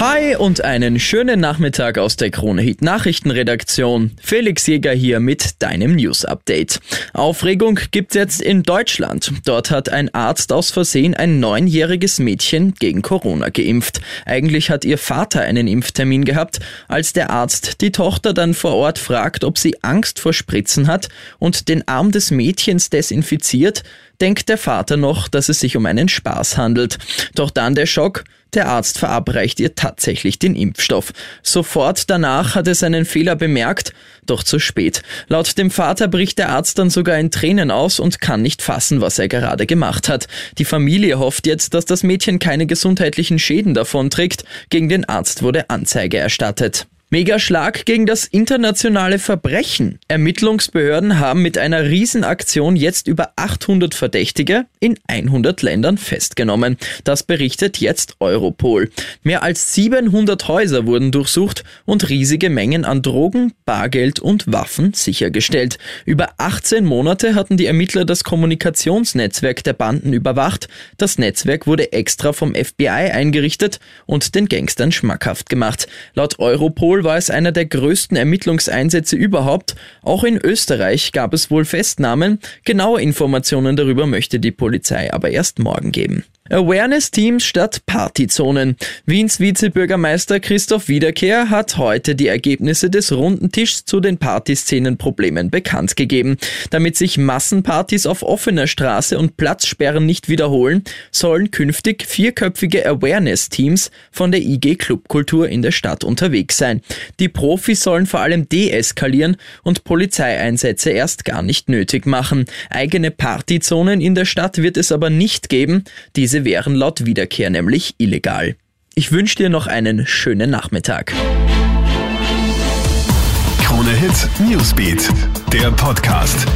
Hi und einen schönen Nachmittag aus der Krone Hit Nachrichtenredaktion. Felix Jäger hier mit deinem News Update. Aufregung gibt's jetzt in Deutschland. Dort hat ein Arzt aus Versehen ein neunjähriges Mädchen gegen Corona geimpft. Eigentlich hat ihr Vater einen Impftermin gehabt, als der Arzt die Tochter dann vor Ort fragt, ob sie Angst vor Spritzen hat und den Arm des Mädchens desinfiziert, denkt der Vater noch, dass es sich um einen Spaß handelt. Doch dann der Schock, der Arzt verabreicht ihr tatsächlich den Impfstoff. Sofort danach hat er seinen Fehler bemerkt, doch zu spät. Laut dem Vater bricht der Arzt dann sogar in Tränen aus und kann nicht fassen, was er gerade gemacht hat. Die Familie hofft jetzt, dass das Mädchen keine gesundheitlichen Schäden davonträgt. Gegen den Arzt wurde Anzeige erstattet. Megaschlag gegen das internationale Verbrechen. Ermittlungsbehörden haben mit einer Riesenaktion jetzt über 800 Verdächtige in 100 Ländern festgenommen. Das berichtet jetzt Europol. Mehr als 700 Häuser wurden durchsucht und riesige Mengen an Drogen, Bargeld und Waffen sichergestellt. Über 18 Monate hatten die Ermittler das Kommunikationsnetzwerk der Banden überwacht. Das Netzwerk wurde extra vom FBI eingerichtet und den Gangstern schmackhaft gemacht. Laut Europol war es einer der größten Ermittlungseinsätze überhaupt. Auch in Österreich gab es wohl Festnahmen. Genaue Informationen darüber möchte die Polizei aber erst morgen geben. Awareness-Teams statt Partyzonen. Wiens Vizebürgermeister Christoph Wiederkehr hat heute die Ergebnisse des runden Tischs zu den Partyszenenproblemen bekannt gegeben. Damit sich Massenpartys auf offener Straße und Platzsperren nicht wiederholen, sollen künftig vierköpfige Awareness-Teams von der IG Clubkultur in der Stadt unterwegs sein. Die Profis sollen vor allem deeskalieren und Polizeieinsätze erst gar nicht nötig machen. Eigene Partyzonen in der Stadt wird es aber nicht geben. Diese wären laut Wiederkehr nämlich illegal. Ich wünsche dir noch einen schönen Nachmittag. Krone Hit Newsbeat, der Podcast.